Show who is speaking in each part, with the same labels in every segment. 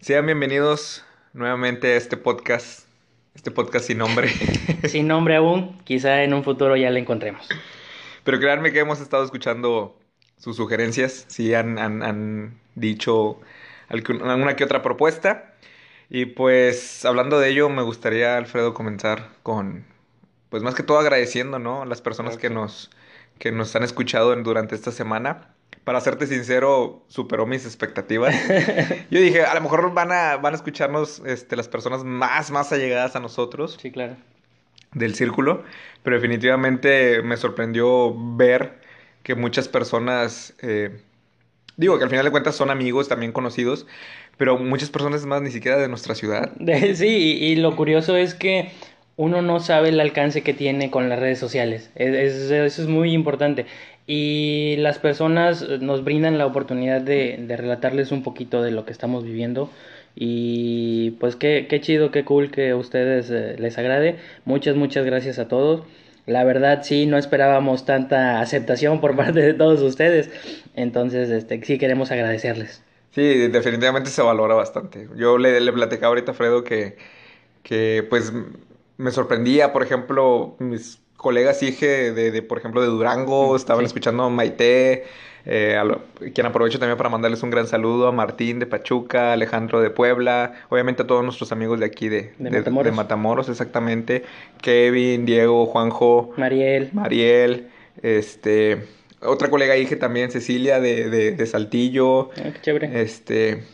Speaker 1: Sean bienvenidos nuevamente a este podcast, este podcast sin nombre.
Speaker 2: sin nombre aún, quizá en un futuro ya le encontremos.
Speaker 1: Pero créanme que hemos estado escuchando sus sugerencias, si han, han, han dicho alguna que otra propuesta. Y pues hablando de ello, me gustaría, Alfredo, comenzar con, pues más que todo agradeciendo, ¿no? A las personas que nos, que nos han escuchado durante esta semana. Para serte sincero, superó mis expectativas. Yo dije, a lo mejor van a, van a escucharnos este, las personas más, más allegadas a nosotros.
Speaker 2: Sí, claro.
Speaker 1: Del círculo. Pero definitivamente me sorprendió ver que muchas personas, eh, digo que al final de cuentas son amigos, también conocidos, pero muchas personas más ni siquiera de nuestra ciudad.
Speaker 2: Sí, y lo curioso es que uno no sabe el alcance que tiene con las redes sociales. eso es muy importante. Y las personas nos brindan la oportunidad de, de, relatarles un poquito de lo que estamos viviendo. Y pues qué, qué chido, qué cool que a ustedes eh, les agrade. Muchas, muchas gracias a todos. La verdad sí, no esperábamos tanta aceptación por parte de todos ustedes. Entonces, este, sí queremos agradecerles.
Speaker 1: Sí, definitivamente se valora bastante. Yo le, le platicaba ahorita a Fredo que, que pues me sorprendía, por ejemplo, mis colegas dije de, de, por ejemplo, de Durango, estaban escuchando Maite, eh, quien aprovecho también para mandarles un gran saludo a Martín de Pachuca, Alejandro de Puebla, obviamente a todos nuestros amigos de aquí de,
Speaker 2: de, Matamoros.
Speaker 1: de Matamoros, exactamente, Kevin, Diego, Juanjo,
Speaker 2: Mariel,
Speaker 1: Mariel, este, otra colega dije también, Cecilia de, de, Saltillo,
Speaker 2: ah, qué chévere.
Speaker 1: este,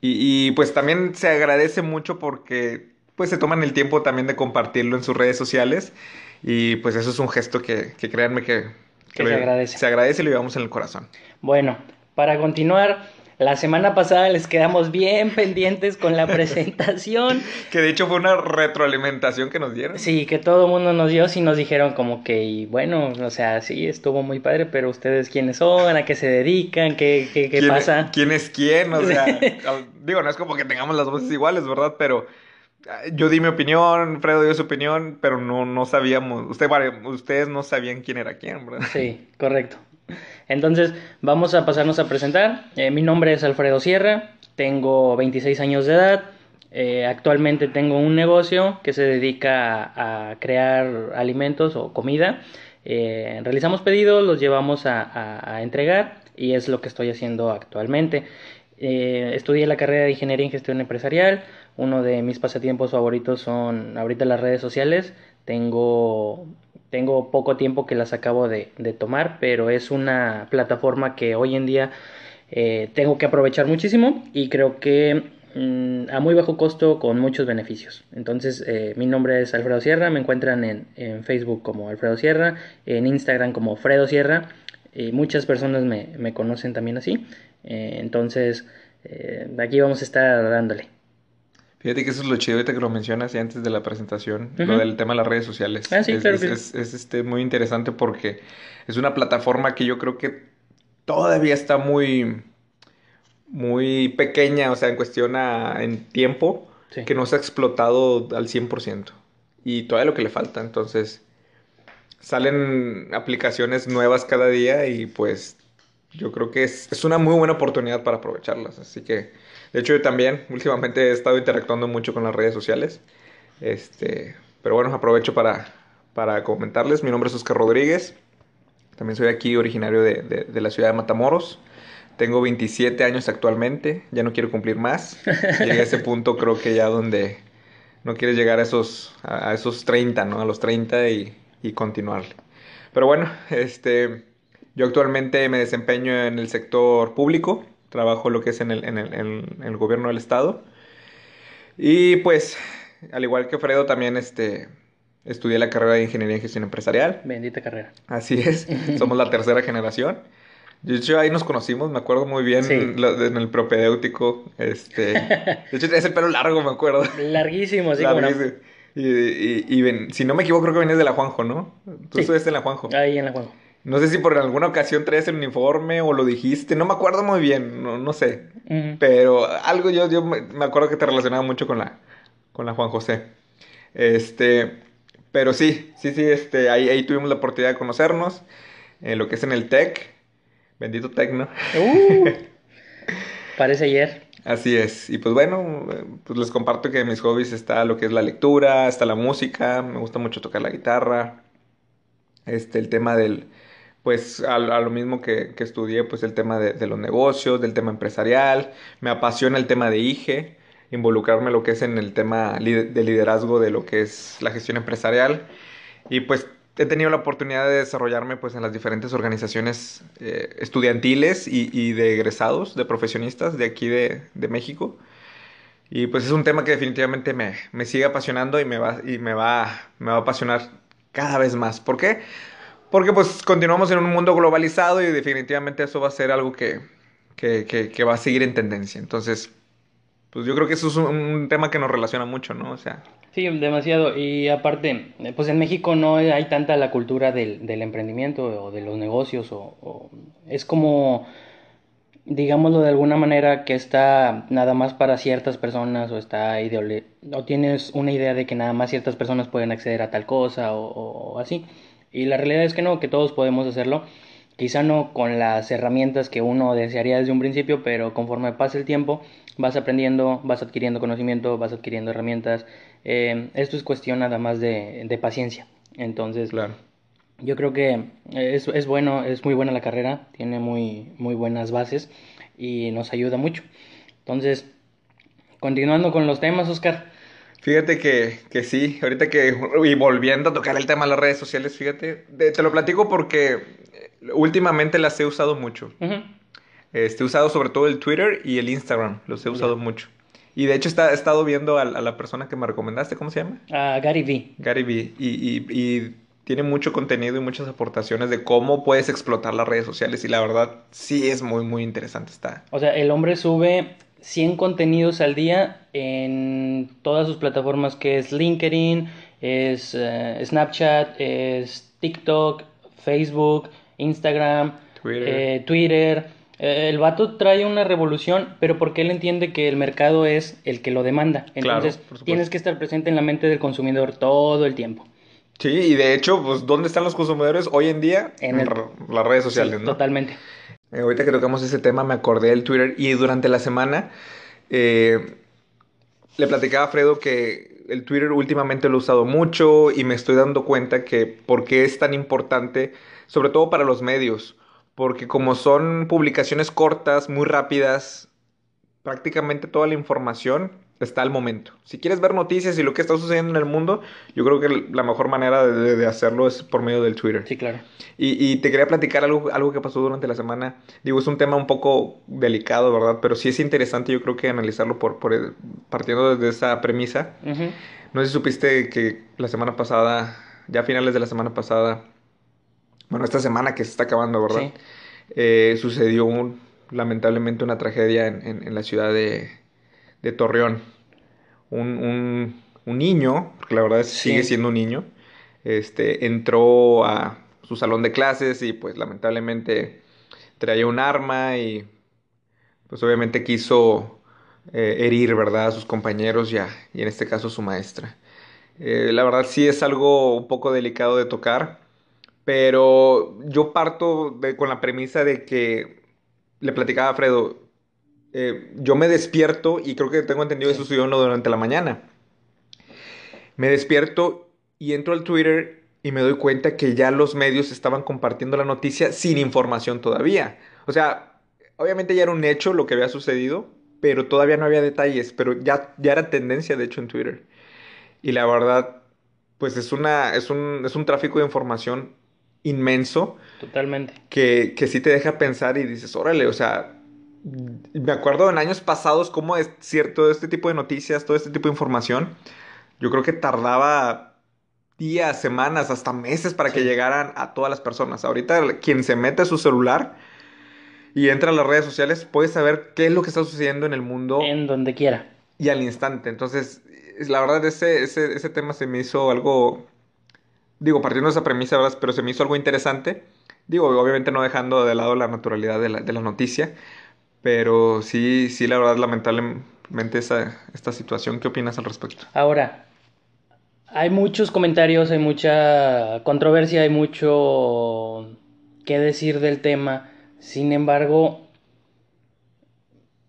Speaker 1: y, y pues también se agradece mucho porque pues se toman el tiempo también de compartirlo en sus redes sociales. Y pues eso es un gesto que, que créanme que,
Speaker 2: que, se agradece.
Speaker 1: Se agradece y lo llevamos en el corazón.
Speaker 2: Bueno, para continuar, la semana pasada les quedamos bien pendientes con la presentación.
Speaker 1: que de hecho fue una retroalimentación que nos dieron.
Speaker 2: Sí, que todo el mundo nos dio, sí nos dijeron como que, y bueno, o sea, sí, estuvo muy padre, pero ustedes quiénes son, a qué se dedican, qué, qué, qué
Speaker 1: ¿Quién,
Speaker 2: pasa.
Speaker 1: ¿Quién es quién? O sea, digo, no es como que tengamos las voces iguales, ¿verdad? Pero yo di mi opinión, Fredo dio su opinión, pero no, no sabíamos, usted, ustedes no sabían quién era quién, ¿verdad?
Speaker 2: Sí, correcto. Entonces, vamos a pasarnos a presentar. Eh, mi nombre es Alfredo Sierra, tengo 26 años de edad. Eh, actualmente tengo un negocio que se dedica a, crear alimentos o comida. Eh, realizamos pedidos, los llevamos a, a, entregar y es lo que estoy haciendo actualmente. estudié la carrera de Ingeniería en Gestión Empresarial. Uno de mis pasatiempos favoritos son ahorita las redes sociales. Tengo, tengo poco tiempo que las acabo de, de tomar, pero es una plataforma que hoy en día eh, tengo que aprovechar muchísimo y creo que mmm, a muy bajo costo con muchos beneficios. Entonces, eh, mi nombre es Alfredo Sierra, me encuentran en, en, Facebook como Alfredo Sierra, en Instagram como Fredo Sierra. Y muchas personas me, me conocen también así. Eh, entonces, aquí vamos a estar dándole.
Speaker 1: Fíjate que eso es lo chido que lo mencionas y antes de la presentación, uh -huh. lo del tema de las redes sociales.
Speaker 2: Ah, sí,
Speaker 1: es,
Speaker 2: claro
Speaker 1: es,
Speaker 2: que
Speaker 1: es, es, este, muy interesante porque es una plataforma que yo creo que todavía está muy, muy pequeña, o sea, en cuestión a, en tiempo,
Speaker 2: sí.
Speaker 1: que no se ha explotado al 100%. Y todavía lo que le falta, entonces salen aplicaciones nuevas cada día y pues yo creo que es, es una muy buena oportunidad para aprovecharlas. Así que de hecho, yo también últimamente he estado interactuando mucho con las redes sociales. Este, pero bueno, aprovecho para, para comentarles. Mi nombre es Oscar Rodríguez. También soy aquí originario de, de, de, la ciudad de Matamoros. Tengo 27 años actualmente. Ya no quiero cumplir más. Llegué a ese punto creo que ya donde no quieres llegar a esos, a esos 30, ¿no? A los 30 y, y continuar. Pero bueno, este, yo actualmente me desempeño en el sector público trabajo lo que es en el, en el, en el gobierno del estado. Y pues, al igual que Fredo, también este, estudié la carrera de Ingeniería en Gestión Empresarial.
Speaker 2: Bendita carrera.
Speaker 1: Así es, somos la tercera generación. De hecho, ahí nos conocimos, me acuerdo muy bien
Speaker 2: Sí.
Speaker 1: lo- en el propedéutico. Este, de hecho, tenés el pelo largo, me acuerdo.
Speaker 2: Larguísimo, como
Speaker 1: Larguísimo. Y, y, y ven- si no me equivoco, creo que venías de la Juanjo, ¿no? Tú
Speaker 2: Sí.
Speaker 1: estuviste en la Juanjo.
Speaker 2: ahí en la juego.
Speaker 1: No sé si por alguna ocasión traías el uniforme o lo dijiste, no me acuerdo muy bien, no, no sé. Pero algo yo, yo me acuerdo que te relacionaba mucho con la, con la Juan José. Este, Pero sí, sí, sí, este, ahí, ahí tuvimos la oportunidad de conocernos, lo que es en el TEC, bendito TEC, ¿no?
Speaker 2: Uh, parece ayer.
Speaker 1: Así es, y pues bueno, pues les comparto que mis hobbies está lo que es la lectura, está la música, me gusta mucho tocar la guitarra, este, el tema del, pues a, lo mismo que, que, estudié, pues el tema de, de, los negocios, del tema empresarial, me apasiona el tema de IGE, involucrarme lo que es en el tema de liderazgo de lo que es la gestión empresarial, y pues he tenido la oportunidad de desarrollarme pues en las diferentes organizaciones eh, estudiantiles y, y, de egresados, de profesionistas de aquí de, de, México. Y pues es un tema que definitivamente me, me sigue apasionando y, me va, y me, va, me va a apasionar cada vez más. ¿Por qué? Porque pues continuamos en un mundo globalizado y definitivamente eso va a ser algo que, que, que, va a seguir en tendencia. Entonces, pues yo creo que eso es un, tema que nos relaciona mucho, ¿no? O sea,
Speaker 2: Sí, demasiado. Y aparte, pues en México no hay tanta la cultura del, del emprendimiento o de los negocios. O, o, es como, digámoslo de alguna manera, que está nada más para ciertas personas o está ideole o tienes una idea de que nada más ciertas personas pueden acceder a tal cosa o así. Y la realidad es que no, que todos podemos hacerlo. Quizá no con las herramientas que uno desearía desde un principio, pero conforme pasa el tiempo, vas aprendiendo, vas adquiriendo conocimiento, vas adquiriendo herramientas. Eh, esto es cuestión nada más de, de paciencia. Entonces,
Speaker 1: claro.
Speaker 2: yo creo que es, es, bueno, es muy buena la carrera, tiene muy, muy buenas bases y nos ayuda mucho. Entonces, continuando con los temas, Oscar.
Speaker 1: Fíjate que, que sí, ahorita que, y volviendo a tocar el tema de las redes sociales, fíjate, te, te lo platico porque últimamente las he usado mucho. Uh -huh. Este, he usado sobre todo el Twitter y el Instagram, los he usado yeah. mucho. Y de hecho está, he estado viendo a, a, la persona que me recomendaste, ¿cómo se llama?
Speaker 2: Uh, Gary V.
Speaker 1: Gary V. Y, y, y, tiene mucho contenido y muchas aportaciones de cómo puedes explotar las redes sociales y la verdad sí es muy, muy interesante. Está.
Speaker 2: O sea, el hombre sube 100 contenidos al día en todas sus plataformas que es LinkedIn, es uh, Snapchat, es TikTok, Facebook, Instagram,
Speaker 1: Twitter.
Speaker 2: Eh, Twitter. Eh, el vato trae una revolución, pero porque él entiende que el mercado es el que lo demanda. Entonces
Speaker 1: claro,
Speaker 2: tienes que estar presente en la mente del consumidor todo el tiempo.
Speaker 1: Sí, y de hecho, pues, ¿dónde están los consumidores hoy en día?
Speaker 2: En el...
Speaker 1: las redes sociales,
Speaker 2: sí,
Speaker 1: ¿no?
Speaker 2: Totalmente.
Speaker 1: Eh, ahorita que tocamos ese tema, me acordé del Twitter y durante la semana eh, le platicaba a Fredo que el Twitter últimamente lo he usado mucho y me estoy dando cuenta que por qué es tan importante, sobre todo para los medios, porque como son publicaciones cortas, muy rápidas, prácticamente toda la información está al momento. Si quieres ver noticias y lo que está sucediendo en el mundo, yo creo que la mejor manera de, de hacerlo es por medio del Twitter.
Speaker 2: Sí, claro.
Speaker 1: Y, y, te quería platicar algo, algo que pasó durante la semana. Digo, es un tema un poco delicado, ¿verdad? Pero sí es interesante, yo creo que analizarlo por, por partiendo desde esa premisa. Uh -huh. No sé si supiste que la semana pasada, ya a finales de la semana pasada, bueno, esta semana que se está acabando, ¿verdad?
Speaker 2: Sí.
Speaker 1: Eh, sucedió un, lamentablemente una tragedia en, en, en la ciudad de, de Torreón. Un, un, un, niño, porque la verdad es, sí. sigue siendo un niño, este, entró a su salón de clases y pues lamentablemente traía un arma y pues obviamente quiso eh, herir, ¿verdad?, a sus compañeros ya, y en este caso a su maestra. Eh, la verdad sí es algo un poco delicado de tocar, pero yo parto de, con la premisa de que le platicaba a Fredo, eh, yo me despierto y creo que tengo entendido que eso sucedió durante la mañana. Me despierto y entro al Twitter y me doy cuenta que ya los medios estaban compartiendo la noticia sin información todavía. O sea, obviamente ya era un hecho lo que había sucedido, pero todavía no había detalles, pero ya, ya era tendencia de hecho en Twitter. Y la verdad, pues es, una, es, un, es un tráfico de información inmenso.
Speaker 2: Totalmente.
Speaker 1: Que, que sí te deja pensar y dices, órale, o sea, me acuerdo en años pasados cómo es cierto este tipo de noticias, todo este tipo de información, yo creo que tardaba días, semanas, hasta meses para sí. que llegaran a todas las personas. Ahorita quien se mete a su celular y entra a las redes sociales puede saber qué es lo que está sucediendo en el mundo.
Speaker 2: En donde quiera.
Speaker 1: Y al instante. Entonces, la verdad, ese, ese, ese tema se me hizo algo, digo, partiendo de esa premisa. Pero se me hizo algo interesante. Digo, obviamente no dejando de lado la naturalidad de la, de la noticia. Pero sí, sí, la verdad, lamentablemente esa, esta situación. ¿Qué opinas al respecto?
Speaker 2: Ahora, hay muchos comentarios, hay mucha controversia, hay mucho que decir del tema. Sin embargo,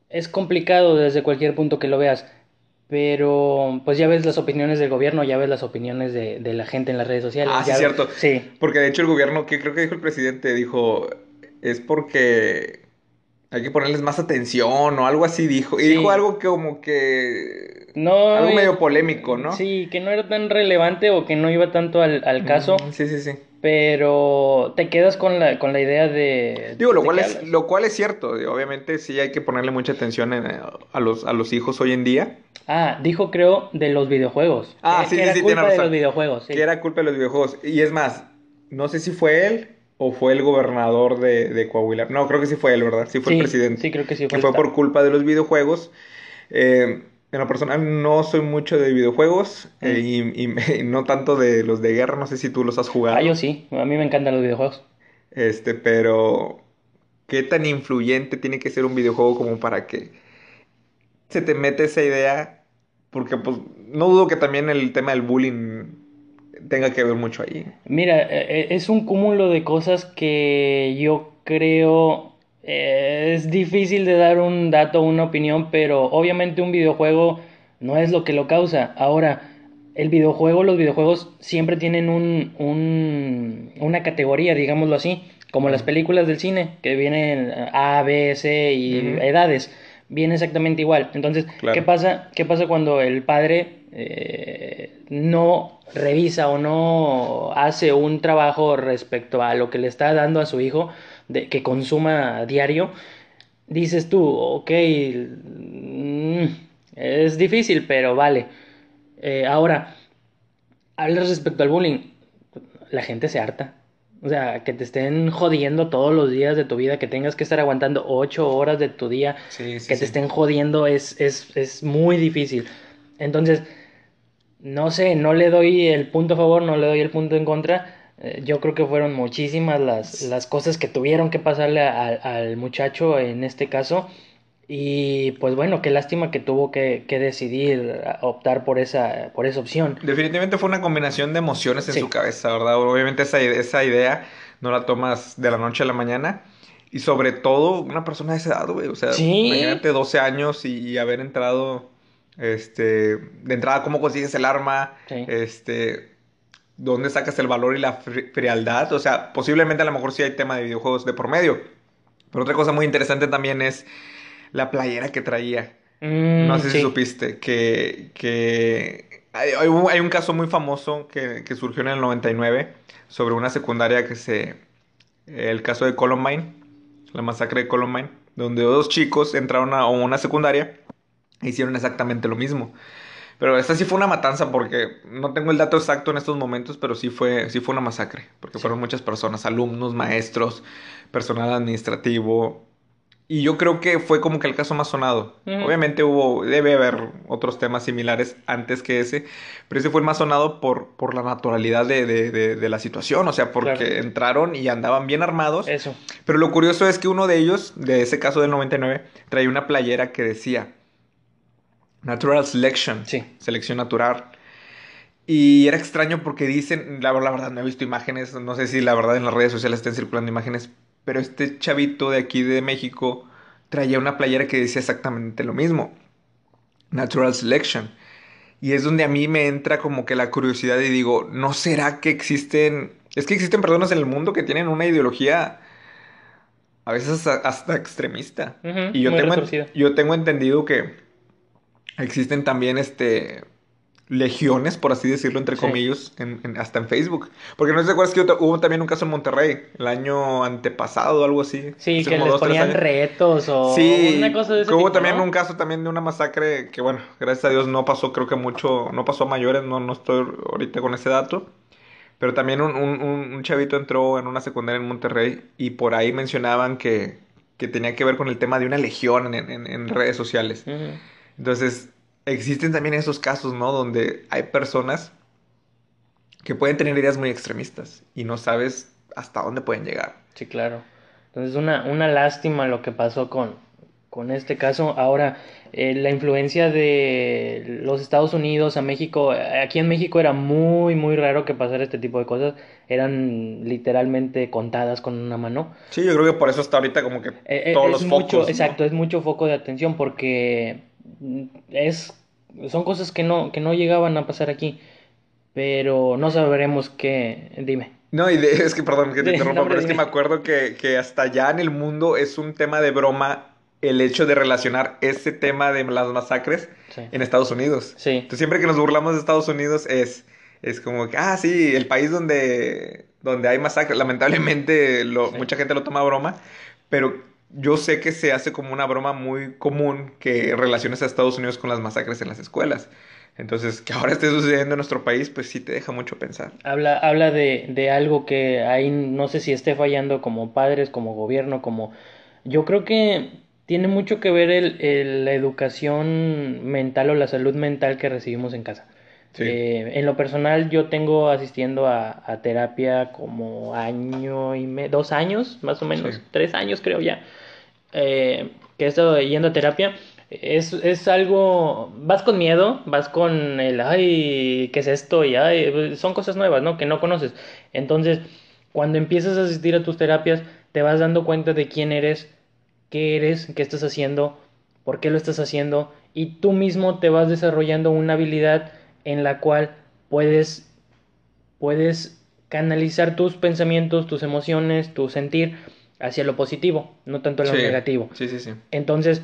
Speaker 2: es complicado desde cualquier punto que lo veas. Pero pues ya ves las opiniones del gobierno, ya ves las opiniones de, de la gente en las redes sociales.
Speaker 1: Ah, sí,
Speaker 2: ya
Speaker 1: es
Speaker 2: ves-
Speaker 1: cierto.
Speaker 2: Sí.
Speaker 1: Porque de hecho el gobierno, que creo que dijo el presidente, dijo, es porque hay que ponerles más atención o algo así dijo. Y
Speaker 2: Sí.
Speaker 1: dijo algo que como que...
Speaker 2: No,
Speaker 1: algo
Speaker 2: y-
Speaker 1: medio polémico, ¿no?
Speaker 2: Sí, que no era tan relevante o que no iba tanto al, al caso,
Speaker 1: Mm, Sí, sí, sí.
Speaker 2: Pero te quedas con la, con la idea de...
Speaker 1: Digo, lo
Speaker 2: de
Speaker 1: cual
Speaker 2: que
Speaker 1: es, lo cual es cierto. Obviamente sí hay que ponerle mucha atención en, eh, a, los, a los hijos hoy en día.
Speaker 2: Ah, dijo creo de los videojuegos.
Speaker 1: Ah,
Speaker 2: Que-
Speaker 1: sí,
Speaker 2: que
Speaker 1: sí,
Speaker 2: era
Speaker 1: sí,
Speaker 2: culpa
Speaker 1: tiene
Speaker 2: de
Speaker 1: razón.
Speaker 2: los videojuegos, sí.
Speaker 1: Que era culpa de los videojuegos. Y es más, no sé si fue él o fue el gobernador de, de Coahuila. No, creo que sí fue él, ¿verdad? Sí fue el presidente.
Speaker 2: sí, creo que sí
Speaker 1: que
Speaker 2: fue el
Speaker 1: fue por culpa de los videojuegos. Eh, en lo personal no soy mucho de videojuegos eh, y, y me- y no tanto de los de guerra, no sé si tú los has jugado.
Speaker 2: Ah, yo sí, a mí me encantan los videojuegos.
Speaker 1: Este, pero ¿qué tan influyente tiene que ser un videojuego como para que se te mete esa idea? Porque pues no dudo que también el tema del bullying tenga que ver mucho ahí.
Speaker 2: Mira, eh, es un cúmulo de cosas que yo creo eh, es difícil de dar un dato, una opinión, pero obviamente un videojuego no es lo que lo causa. Ahora, el videojuego, los videojuegos siempre tienen un, un- una categoría, digámoslo así, como las películas del cine, que vienen A, B, C y edades. Viene exactamente igual. Entonces,
Speaker 1: Claro.
Speaker 2: ¿qué pasa? ¿Qué pasa cuando el padre eh, no revisa o no hace un trabajo respecto a lo que le está dando a su hijo de que consuma a diario? Dices tú, ok, mm, es difícil, pero vale. Eh, ahora, hablas respecto al bullying, la gente se harta. O sea, que te estén jodiendo todos los días de tu vida, que tengas que estar aguantando ocho horas de tu día,
Speaker 1: Sí, sí,
Speaker 2: que te estén jodiendo es, es, es muy difícil. Entonces, no sé, no le doy el punto a favor, no le doy el punto en contra. Eh, yo creo que fueron muchísimas las, las cosas que tuvieron que pasarle al, al muchacho en este caso. Y pues bueno, qué lástima que tuvo que, que decidir optar por esa, por esa opción.
Speaker 1: Definitivamente fue una combinación de emociones en
Speaker 2: Sí.
Speaker 1: su cabeza, ¿verdad? Obviamente esa, esa idea no la tomas de la noche a la mañana. Y sobre todo, una persona de esa edad, güey. O sea,
Speaker 2: Sí.
Speaker 1: imagínate 12 años y, y haber entrado, este, de entrada, cómo consigues el arma,
Speaker 2: Sí.
Speaker 1: este, dónde sacas el valor y la fri- frialdad. O sea, posiblemente a lo mejor sí hay tema de videojuegos de por medio. Pero otra cosa muy interesante también es la playera que traía.
Speaker 2: Mm,
Speaker 1: No sé si supiste que, que hay, hay un, hay un caso muy famoso que, que surgió en el 99 sobre una secundaria que se... El caso de Columbine, la masacre de Columbine, donde dos chicos entraron a una secundaria e hicieron exactamente lo mismo. Pero esta sí fue una matanza porque no tengo el dato exacto en estos momentos, pero sí fue, sí fue una masacre, porque fueron muchas personas, alumnos, maestros, personal administrativo. Y yo creo que fue como que el caso más sonado. Obviamente hubo, debe haber otros temas similares antes que ese, pero ese fue el más sonado por, por la naturalidad de, de- de- de la situación, o sea, porque
Speaker 2: Claro.
Speaker 1: entraron y andaban bien armados.
Speaker 2: Eso.
Speaker 1: Pero lo curioso es que uno de ellos, de ese caso del 99, traía una playera que decía Natural Selection,
Speaker 2: Sí.
Speaker 1: selección natural. Y era extraño porque dicen, la, la verdad no he visto imágenes, no sé si la verdad en las redes sociales estén circulando imágenes, pero este chavito de aquí de México traía una playera que decía exactamente lo mismo, Natural Selection. Y es donde a mí me entra como que la curiosidad y digo, ¿no será que existen, es que existen personas en el mundo que tienen una ideología a veces hasta, extremista? Y yo tengo, yo tengo entendido que existen también este legiones, por así decirlo, entre
Speaker 2: Sí.
Speaker 1: comillas, en- en- hasta en Facebook. Porque no sé si te acuerdas que hubo también un caso en Monterrey, el año antepasado o algo así.
Speaker 2: Sí, que les
Speaker 1: dos,
Speaker 2: ponían retos o
Speaker 1: Sí,
Speaker 2: una cosa de ese
Speaker 1: que hubo también
Speaker 2: ¿no?
Speaker 1: un caso también de una masacre que, bueno, gracias a Dios no pasó, creo que mucho, no pasó a mayores, no, no estoy ahorita con ese dato. Pero también un, un- un- chavito entró en una secundaria en Monterrey y por ahí mencionaban que, que tenía que ver con el tema de una legión en, en- redes sociales. Entonces, existen también esos casos, ¿no? Donde hay personas que pueden tener ideas muy extremistas y no sabes hasta dónde pueden llegar.
Speaker 2: Sí, claro. Entonces, una, una lástima lo que pasó con, con este caso. Ahora, eh, la influencia de los Estados Unidos a México, aquí en México era muy, muy raro que pasara este tipo de cosas. Eran literalmente contadas con una mano.
Speaker 1: Sí, yo creo que por eso hasta ahorita como que
Speaker 2: Eh, eh,
Speaker 1: todos los
Speaker 2: mucho,
Speaker 1: focos. ¿no?
Speaker 2: exacto, es mucho foco de atención porque es, son cosas que no, que no llegaban a pasar aquí. Pero no sabremos qué. Dime.
Speaker 1: No, y de- es que, perdón que te interrumpa,
Speaker 2: no,
Speaker 1: pero es que me acuerdo que, que hasta allá en el mundo es un tema de broma el hecho de relacionar ese tema de las masacres
Speaker 2: Sí.
Speaker 1: en Estados Unidos.
Speaker 2: Sí.
Speaker 1: Entonces, siempre que nos burlamos de Estados Unidos es, es como que, ah, sí, el país donde, donde hay masacres. Lamentablemente, lo-
Speaker 2: Sí.
Speaker 1: mucha gente lo toma a broma, pero yo sé que se hace como una broma muy común que relaciones a Estados Unidos con las masacres en las escuelas. Entonces, que ahora esté sucediendo en nuestro país, pues sí te deja mucho pensar.
Speaker 2: Habla, habla de, de algo que ahí no sé si esté fallando como padres, como gobierno, como... Yo creo que tiene mucho que ver el, el- la educación mental o la salud mental que recibimos en casa.
Speaker 1: Sí.
Speaker 2: Eh, en lo personal, yo tengo asistiendo a, a terapia como año y medio, dos años, más o menos,
Speaker 1: Sí.
Speaker 2: tres años creo ya, eh, que he estado yendo a terapia. Es, es algo, vas con miedo, vas con el, ay, ¿qué es esto? Y ay, son cosas nuevas, ¿no? Que no conoces. Entonces, cuando empiezas a asistir a tus terapias, te vas dando cuenta de quién eres, qué eres, qué estás haciendo, por qué lo estás haciendo, y tú mismo te vas desarrollando una habilidad en la cual puedes, puedes canalizar tus pensamientos, tus emociones, tu sentir hacia lo positivo, no tanto lo
Speaker 1: Sí.
Speaker 2: negativo.
Speaker 1: Sí, sí, sí.
Speaker 2: Entonces,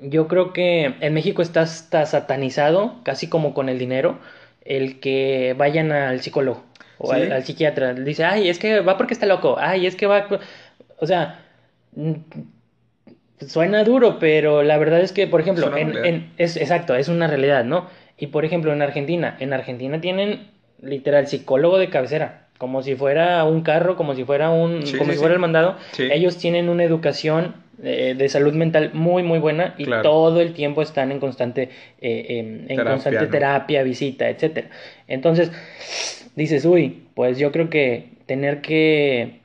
Speaker 2: yo creo que en México está hasta satanizado, casi como con el dinero, el que vayan al psicólogo o
Speaker 1: Sí.
Speaker 2: al, al psiquiatra. Dice, ay, es que va porque está loco, ay, es que va... O sea, suena duro, pero la verdad es que, por ejemplo, en- es exacto, es una realidad, ¿no? Y por ejemplo, en Argentina, en Argentina tienen literal psicólogo de cabecera, como si fuera un carro, como si fuera un,
Speaker 1: Sí,
Speaker 2: como
Speaker 1: sí,
Speaker 2: si fuera
Speaker 1: sí.
Speaker 2: el mandado. Ellos tienen una educación eh, de salud mental muy, muy buena y
Speaker 1: Claro.
Speaker 2: todo el tiempo están en constante, eh, em, en
Speaker 1: Terapia,
Speaker 2: constante
Speaker 1: ¿no?
Speaker 2: terapia, visita, etcétera. Entonces, dices, uy, pues yo creo que tener que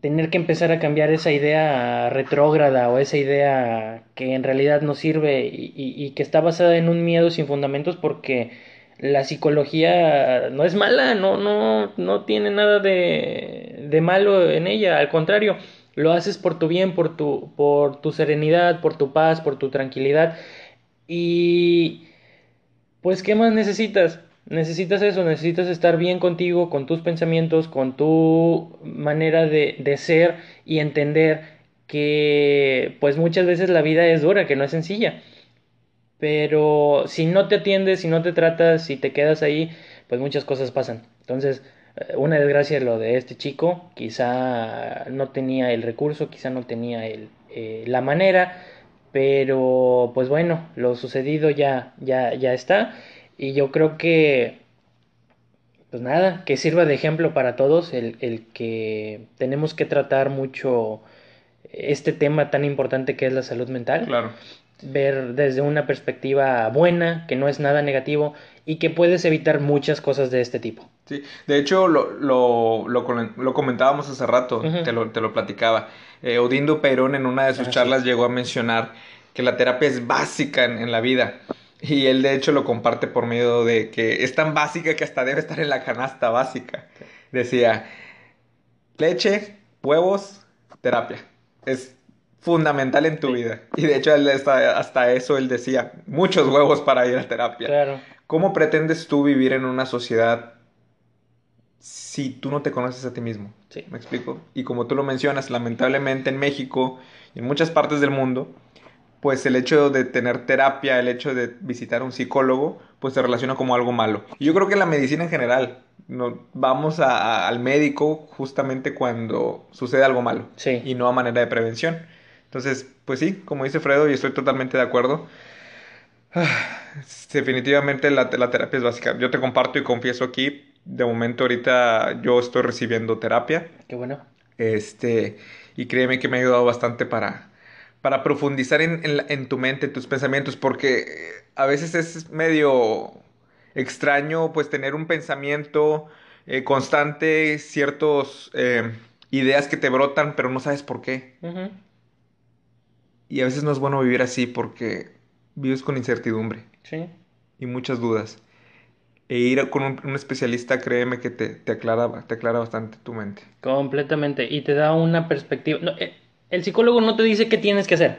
Speaker 2: tener que empezar a cambiar esa idea retrógrada o esa idea que en realidad no sirve y, y- y que está basada en un miedo sin fundamentos porque la psicología no es mala, no, no, no tiene nada de, de malo en ella, al contrario, lo haces por tu bien, por tu, por tu serenidad, por tu paz, por tu tranquilidad y pues ¿qué más necesitas? Necesitas eso, necesitas estar bien contigo, con tus pensamientos, con tu manera de, de ser y entender que pues muchas veces la vida es dura, que no es sencilla. Pero si no te atiendes, si no te tratas, si te quedas ahí, pues muchas cosas pasan. Entonces, eh, una desgracia lo de este chico, quizá no tenía el recurso, quizá no tenía el, eh, la manera, pero pues bueno, lo sucedido ya, ya, ya está. Y yo creo que, pues nada, que sirva de ejemplo para todos el, el que tenemos que tratar mucho este tema tan importante que es la salud mental
Speaker 1: Claro.
Speaker 2: Ver desde una perspectiva buena, que no es nada negativo y que puedes evitar muchas cosas de este tipo.
Speaker 1: Sí, de hecho lo, lo, lo, lo comentábamos hace rato, te, lo, te lo platicaba. Eh, Odindo Perón en una de sus
Speaker 2: Ah, sí.
Speaker 1: charlas llegó a mencionar que la terapia es básica en, en la vida. Y él de hecho lo comparte por medio de que es tan básica que hasta debe estar en la canasta básica. Decía, leche, huevos, terapia. Es fundamental en tu vida. Y de hecho él hasta, hasta eso él decía, muchos huevos para ir a terapia.
Speaker 2: Claro,
Speaker 1: ¿Cómo pretendes tú vivir en una sociedad si tú no te conoces a ti mismo?
Speaker 2: sí.
Speaker 1: ¿Me explico? Y como tú lo mencionas, lamentablemente en México y en muchas partes del mundo, pues el hecho de tener terapia, el hecho de visitar a un psicólogo, pues se relaciona como algo malo. Y yo creo que la medicina en general, no, vamos a- a- al médico justamente cuando sucede algo malo
Speaker 2: Sí.
Speaker 1: y no a manera de prevención. Entonces, pues sí, como dice Fredo, y estoy totalmente de acuerdo. Ah, Definitivamente la, la terapia es básica. Yo te comparto y confieso aquí, de momento ahorita yo estoy recibiendo terapia,
Speaker 2: Qué bueno.
Speaker 1: este, y créeme que me ha ayudado bastante para, para profundizar en, en tu mente, en tus pensamientos, porque eh, a veces es medio extraño pues tener un pensamiento eh, constante, ciertos eh, ideas que te brotan, pero no sabes por qué. Y a veces no es bueno vivir así porque vives con incertidumbre
Speaker 2: Sí.
Speaker 1: y muchas dudas. E ir con un, un especialista, créeme que te, te, aclara, te aclara bastante tu mente.
Speaker 2: Completamente. Y te da una perspectiva. no, eh, el psicólogo no te dice qué tienes que hacer.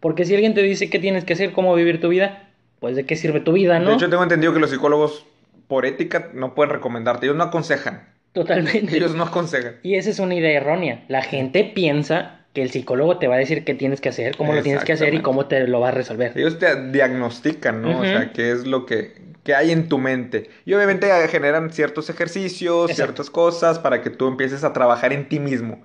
Speaker 2: Porque si alguien te dice qué tienes que hacer, cómo vivir tu vida, pues de qué sirve tu vida, ¿no?
Speaker 1: De hecho, tengo entendido que los psicólogos, por ética, no pueden recomendarte. Ellos no aconsejan.
Speaker 2: Totalmente.
Speaker 1: Ellos no aconsejan.
Speaker 2: Y esa es una idea errónea. La gente piensa que el psicólogo te va a decir qué tienes que hacer, cómo lo tienes que hacer y cómo te lo va a resolver.
Speaker 1: Ellos te diagnostican, ¿no? O sea, qué es lo que, que hay en tu mente. Y obviamente generan ciertos ejercicios,
Speaker 2: Exacto.
Speaker 1: ciertas cosas para que tú empieces a trabajar en ti mismo.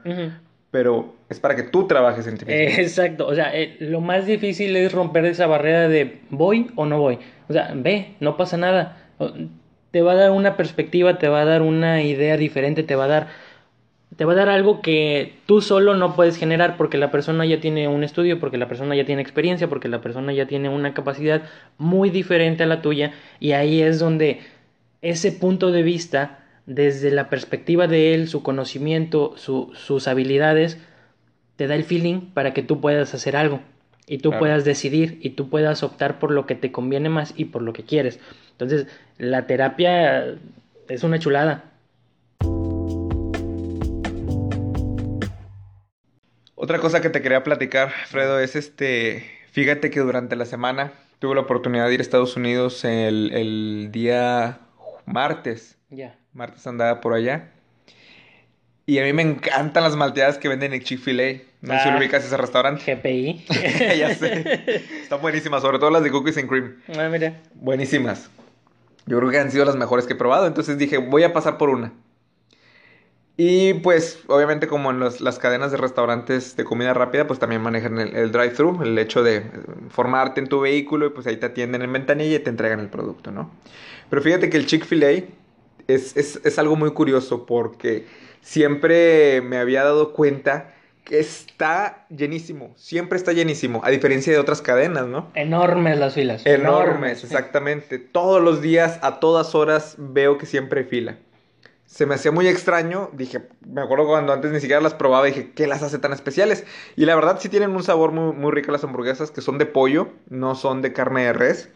Speaker 1: Pero es para que tú trabajes en ti mismo.
Speaker 2: Eh, Exacto, o sea, eh, lo más difícil es romper esa barrera de voy o no voy. O sea, ve, no pasa nada. Te va a dar una perspectiva, te va a dar una idea diferente, te va a dar te va a dar algo que tú solo no puedes generar porque la persona ya tiene un estudio, porque la persona ya tiene experiencia, porque la persona ya tiene una capacidad muy diferente a la tuya y ahí es donde ese punto de vista desde la perspectiva de él, su conocimiento, su- sus habilidades, te da el feeling para que tú puedas hacer algo y tú
Speaker 1: Claro.
Speaker 2: puedas decidir y tú puedas optar por lo que te conviene más y por lo que quieres. Entonces, la terapia es una chulada.
Speaker 1: Otra cosa que te quería platicar, Fredo, es este. Fíjate que durante la semana tuve la oportunidad de ir a Estados Unidos el, el día martes.
Speaker 2: Ya.
Speaker 1: Martes andaba por allá. Y a mí me encantan las malteadas que venden en Chick-fil-A. No sé si
Speaker 2: Ah.
Speaker 1: lo ubicas ese restaurante.
Speaker 2: GPI.
Speaker 1: ya sé. Están buenísimas, sobre todo las de cookies and cream.
Speaker 2: Ah, mira.
Speaker 1: Buenísimas. Yo creo que han sido las mejores que he probado. Entonces dije, voy a pasar por una. Y pues, obviamente, como en los- las cadenas de restaurantes de comida rápida, pues también manejan el, el drive-thru, el hecho de eh, formarte en tu vehículo y pues ahí te atienden en ventanilla y te entregan el producto, ¿no? Pero fíjate que el Chick-fil-A es, es, es algo muy curioso porque siempre me había dado cuenta que está llenísimo, siempre está llenísimo, a diferencia de otras cadenas, ¿no?
Speaker 2: Enormes las filas.
Speaker 1: Enormes, exactamente. Todos los días, a todas horas, veo que siempre hay fila. Se me hacía muy extraño, dije, me acuerdo cuando antes ni siquiera las probaba, dije, ¿qué las hace tan especiales? Y la verdad sí tienen un sabor muy, muy rico las hamburguesas, que son de pollo, no son de carne de res.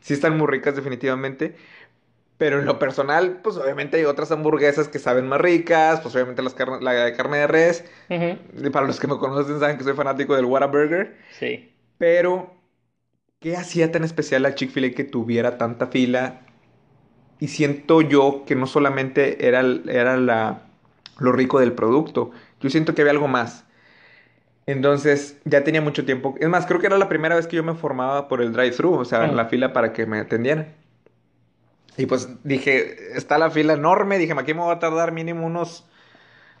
Speaker 1: Sí están muy ricas definitivamente. Pero en lo personal, pues obviamente hay otras hamburguesas que saben más ricas, pues obviamente las la de carne de res. Para los que me conocen saben que soy fanático del Whataburger.
Speaker 2: Sí.
Speaker 1: Pero, ¿qué hacía tan especial a Chick-fil-A que tuviera tanta fila? Y siento yo que no solamente era, era la, lo rico del producto, yo siento que había algo más. Entonces, ya tenía mucho tiempo. Es más, creo que era la primera vez que yo me formaba por el drive-thru, o sea, en
Speaker 2: Mm.
Speaker 1: la fila para que me atendieran. Y pues dije, está la fila enorme, dije, aquí me voy a tardar mínimo unos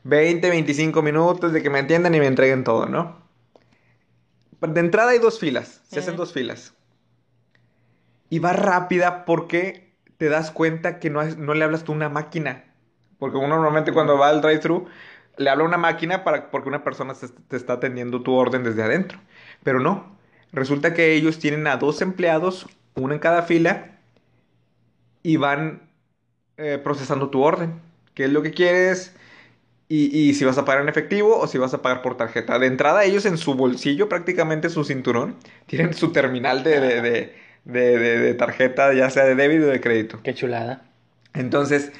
Speaker 1: 20, 25 minutos de que me atiendan y me entreguen todo, ¿no? De entrada hay dos filas, se hacen dos filas. Y va rápida porque te das cuenta que no, es- no le hablas tú a una máquina. Porque uno normalmente cuando va al drive-thru le habla a una máquina para, porque una persona se- te está atendiendo tu orden desde adentro. Pero no, resulta que ellos tienen a dos empleados, uno en cada fila, y van eh, procesando tu orden. ¿Qué es lo que quieres? Y, y si vas a pagar en efectivo o si vas a pagar por tarjeta. De entrada, ellos en su bolsillo, prácticamente su cinturón, tienen su terminal de, de, de, de- de- de tarjeta, ya sea de débito o de crédito.
Speaker 2: Qué chulada.
Speaker 1: Entonces,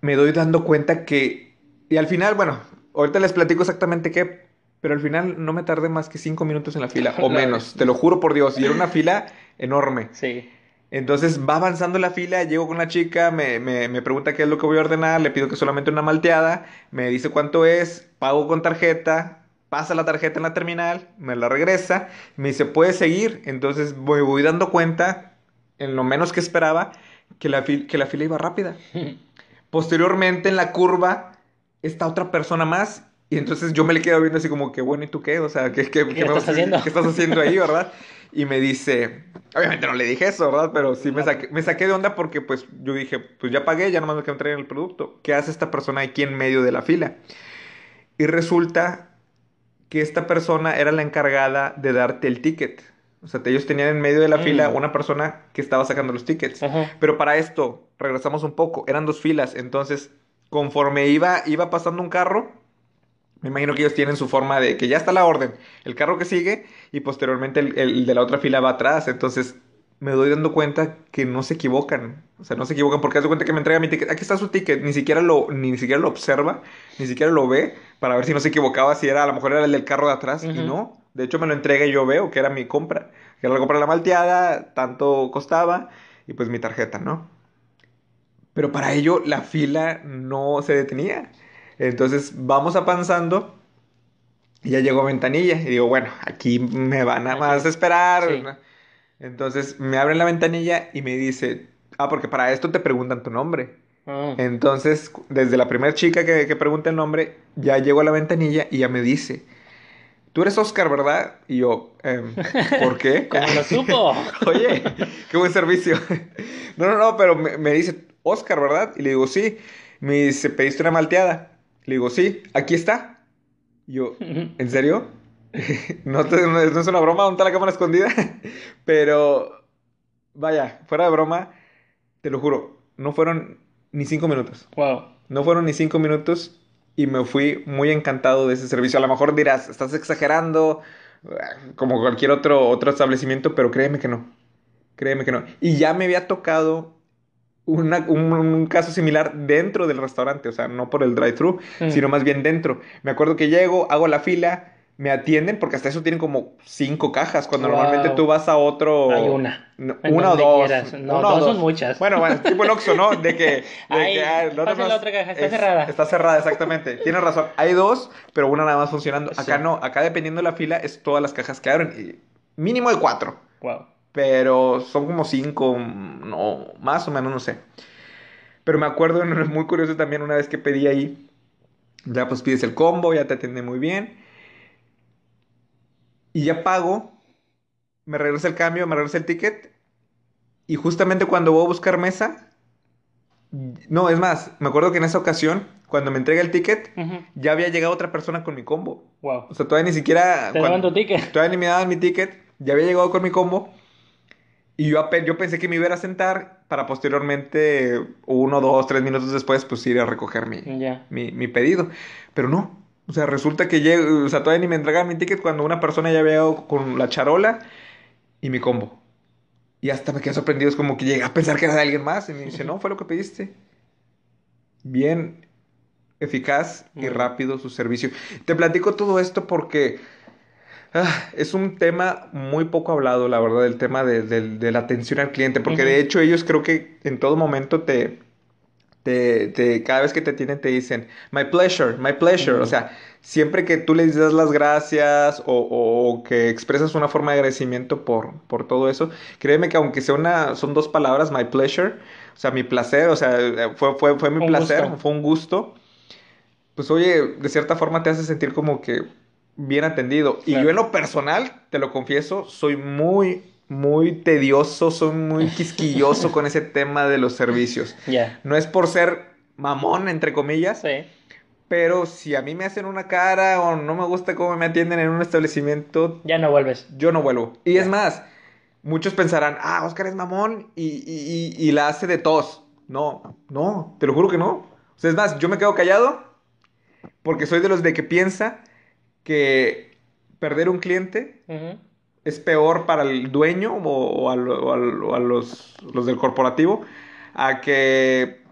Speaker 1: me doy dando cuenta que... Y al final, bueno, ahorita les platico exactamente qué, pero al final no me tardé más que cinco minutos en la fila, o menos, te lo juro por Dios, y era una fila enorme.
Speaker 2: Sí.
Speaker 1: Entonces va avanzando la fila, llego con la chica, me, me, me pregunta qué es lo que voy a ordenar, le pido que solamente una malteada, me dice cuánto es, pago con tarjeta, pasa la tarjeta en la terminal, me la regresa, me dice, ¿puedes seguir? Entonces me voy dando cuenta, en lo menos que esperaba, que la, fil- que la fila iba rápida. Posteriormente en la curva está otra persona más y entonces yo me le quedo viendo así como que bueno, ¿y tú qué? O sea, ¿qué, qué,
Speaker 2: ¿Qué
Speaker 1: me
Speaker 2: estás haciendo?
Speaker 1: ¿Qué estás haciendo ahí, verdad? Y me dice, obviamente no le dije eso, ¿verdad? Pero sí me saqué, me saqué de onda porque pues yo dije, pues ya pagué, ya nomás me quedo entregar el producto. ¿Qué hace esta persona aquí en medio de la fila? Y resulta que esta persona era la encargada de darte el ticket. O sea, ellos tenían en medio de la
Speaker 2: Mm.
Speaker 1: fila una persona que estaba sacando los tickets.
Speaker 2: Ajá.
Speaker 1: Pero para esto, regresamos un poco, eran dos filas, entonces conforme iba, iba pasando un carro, Me imagino que ellos tienen su forma de que ya está la orden, el carro que sigue y posteriormente el, el de la otra fila va atrás. Entonces me doy dando cuenta que no se equivocan. O sea, no se equivocan porque hace cuenta que me entrega mi ticket. Aquí está su ticket. Ni siquiera lo, ni siquiera lo observa, ni siquiera lo ve para ver si no se equivocaba, si era a lo mejor era el del carro de atrás. Y
Speaker 2: Ujú.
Speaker 1: no. De hecho, me lo entrega y yo veo que era mi compra. Que era la compra de la malteada, tanto costaba y pues mi tarjeta, ¿no? Pero para ello la fila no se detenía. Entonces vamos avanzando y ya llegó ventanilla. Y digo, bueno, aquí me van a más esperar.
Speaker 2: Sí.
Speaker 1: Entonces me abren la ventanilla y me dice, ah, porque para esto te preguntan tu nombre.
Speaker 2: Ah.
Speaker 1: Entonces, desde la primera chica que, que pregunta el nombre, ya llego a la ventanilla y ya me dice, tú eres Oscar, ¿verdad? Y yo, "Em, ¿por qué?
Speaker 2: ¿Cómo lo supo?
Speaker 1: Oye, qué buen servicio. No, no, no, pero me, me dice, Oscar, ¿verdad? Y le digo, sí. Me dice, ¿pediste una malteada? Le digo, sí, aquí está. Y yo, ¿en serio? no, te- no es una broma, ¿dónde está la cámara escondida? pero, vaya, fuera de broma, te lo juro, no fueron ni cinco minutos.
Speaker 2: Wow.
Speaker 1: No fueron ni cinco minutos y me fui muy encantado de ese servicio. A lo mejor dirás, estás exagerando, como cualquier otro, otro establecimiento, pero créeme que no. Créeme que no. Y ya me había tocado una- un, un caso similar dentro del restaurante, o sea, no por el drive-thru,
Speaker 2: Mm.
Speaker 1: sino más bien dentro. Me acuerdo que llego, hago la fila, me atienden, porque hasta eso tienen como cinco cajas, cuando
Speaker 2: Wow.
Speaker 1: normalmente tú vas a otro...
Speaker 2: Hay una.
Speaker 1: No, una o dos.
Speaker 2: quieras. No,
Speaker 1: una o
Speaker 2: dos son muchas.
Speaker 1: Bueno, bueno, tipo el Oxxo, ¿no? De que... de
Speaker 2: Ay,
Speaker 1: que, ah,
Speaker 2: la otra caja, está
Speaker 1: es-
Speaker 2: cerrada.
Speaker 1: Está cerrada, exactamente. Tienes razón. Hay dos, pero una nada más funcionando. Acá no. Acá dependiendo de la fila es todas las cajas que abren. mínimo de cuatro.
Speaker 2: Wow.
Speaker 1: Pero son como cinco, no, más o menos, no sé. Pero me acuerdo, es muy curioso también, una vez que pedí ahí, ya pues pides el combo, ya te atiende muy bien. Y ya pago, me regresa el cambio, me regresa el ticket. Y justamente cuando voy a buscar mesa, no, es más, me acuerdo que en esa ocasión, cuando me entrega el ticket, ya había llegado otra persona con mi combo.
Speaker 2: Wow.
Speaker 1: O sea, todavía ni siquiera...
Speaker 2: Te
Speaker 1: cuando-
Speaker 2: daban tu ticket.
Speaker 1: Todavía ni me daban mi ticket, ya había llegado con mi combo. Y yo, yo pensé que me iba a sentar para posteriormente, uno, dos, tres minutos después, pues ir a recoger mi, mi, mi pedido. Pero no. O sea, resulta que llego, o sea, todavía ni me entregaban mi ticket cuando una persona ya había llegado con la charola y mi combo. Y hasta me quedé sorprendido, es como que llegué a pensar que era de alguien más. Y me dice, no, fue lo que pediste. Bien eficaz y rápido su servicio. Te platico todo esto porque ah, es un tema muy poco hablado, la verdad, el tema de, de- de la atención al cliente. Porque de hecho ellos creo que en todo momento te, te, te- cada vez que te tienen te dicen, my pleasure, my pleasure. O sea, siempre que tú les das las gracias o, o que expresas una forma de agradecimiento por, por todo eso, créeme que aunque sea una, son dos palabras, my pleasure, o sea, mi placer, o sea, fue, fue, fue mi
Speaker 2: Un
Speaker 1: placer,
Speaker 2: gusto.
Speaker 1: fue un gusto. Pues oye, de cierta forma te hace sentir como que bien atendido. Y yo en lo personal, te lo confieso, soy muy, muy tedioso, soy muy quisquilloso con ese tema de los servicios.
Speaker 2: Ya.
Speaker 1: No es por ser mamón, entre comillas,
Speaker 2: Sí.
Speaker 1: pero si a mí me hacen una cara o no me gusta cómo me atienden en un establecimiento,
Speaker 2: Ya no vuelves.
Speaker 1: yo no vuelvo. Y es más, muchos pensarán, ah, Oscar es mamón y, y- y- y la hace de tos. No, no, te lo juro que no. O sea, es más, yo me quedo callado porque soy de los de que piensa que perder un cliente. Es peor para el dueño o, o a, o a o a los, los del corporativo a que